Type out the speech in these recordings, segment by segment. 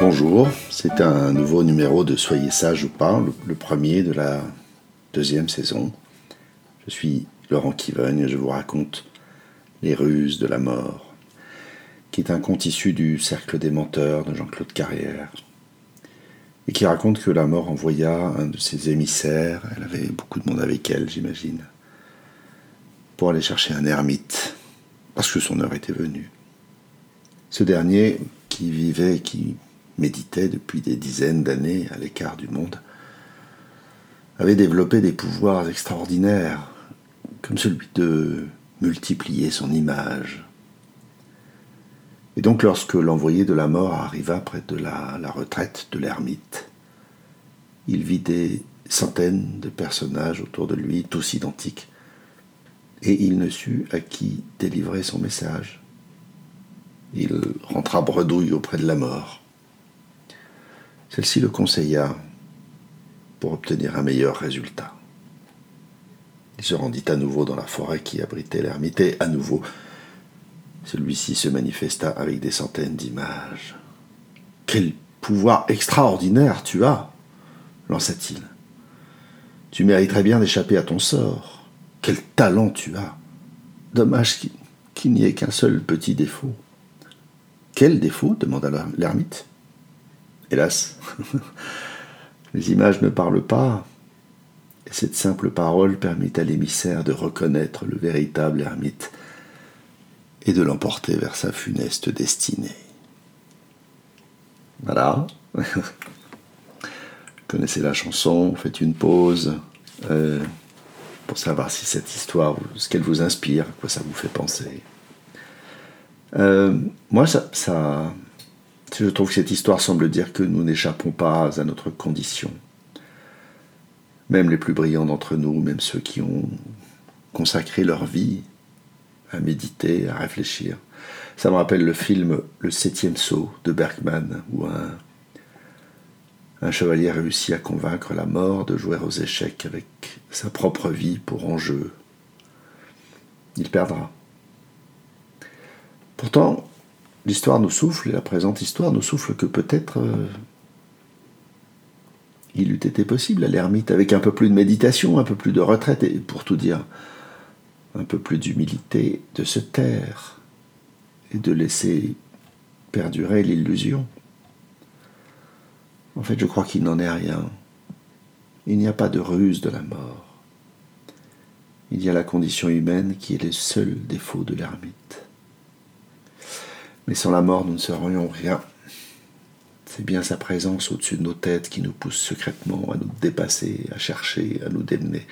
Bonjour, c'est un nouveau numéro de Soyez sage ou pas, le premier de la deuxième saison. Je suis Laurent Kivogne et je vous raconte Les ruses de la mort, qui est un conte issu du Cercle des menteurs de Jean-Claude Carrière, et qui raconte que la mort envoya un de ses émissaires, elle avait beaucoup de monde avec elle, j'imagine, pour aller chercher un ermite, parce que son heure était venue. Ce dernier, qui vivait, qui méditait depuis des dizaines d'années à l'écart du monde, avait développé des pouvoirs extraordinaires, comme celui de multiplier son image. Et donc lorsque l'envoyé de la mort arriva près de la, retraite de l'ermite, il vit des centaines de personnages autour de lui, tous identiques, et il ne sut à qui délivrer son message. Il rentra bredouille auprès de la mort. Celle-ci le conseilla pour obtenir un meilleur résultat. Il se rendit à nouveau dans la forêt qui abritait l'ermite et à nouveau celui-ci se manifesta avec des centaines d'images. Quel pouvoir extraordinaire tu as lança-t-il. Tu mériterais bien d'échapper à ton sort. Quel talent tu as. Dommage qu'il n'y ait qu'un seul petit défaut. Quel défaut? demanda l'ermite. Hélas, les images ne parlent pas, et cette simple parole permit à l'émissaire de reconnaître le véritable ermite et de l'emporter vers sa funeste destinée. Voilà. connaissez la chanson, faites une pause euh, pour savoir si cette histoire, ce qu'elle vous inspire, à quoi ça vous fait penser. Euh, moi, ça, je trouve que cette histoire semble dire que nous n'échappons pas à notre condition. Même les plus brillants d'entre nous, même ceux qui ont consacré leur vie à méditer, à réfléchir. Ça me rappelle le film Le septième saut de Bergman, où un, un chevalier réussit à convaincre la mort de jouer aux échecs avec sa propre vie pour enjeu. Il perdra. Pourtant, l'histoire nous souffle, et la présente histoire nous souffle que peut-être euh, il eût été possible à l'ermite, avec un peu plus de méditation, un peu plus de retraite, et pour tout dire, un peu plus d'humilité, de se taire et de laisser perdurer l'illusion. En fait, je crois qu'il n'en est rien. Il n'y a pas de ruse de la mort. Il y a la condition humaine qui est le seul défaut de l'ermite. Mais sans la mort, nous ne serions rien. C'est bien sa présence au-dessus de nos têtes qui nous pousse secrètement à nous dépasser, à chercher, à nous démener.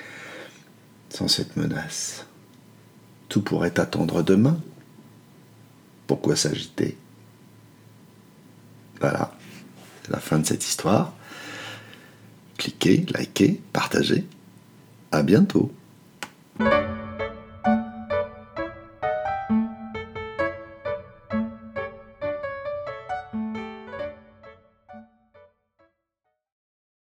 Sans cette menace, tout pourrait attendre demain. Pourquoi s'agiter? Voilà, c'est la fin de cette histoire. Cliquez, likez, partagez. À bientôt.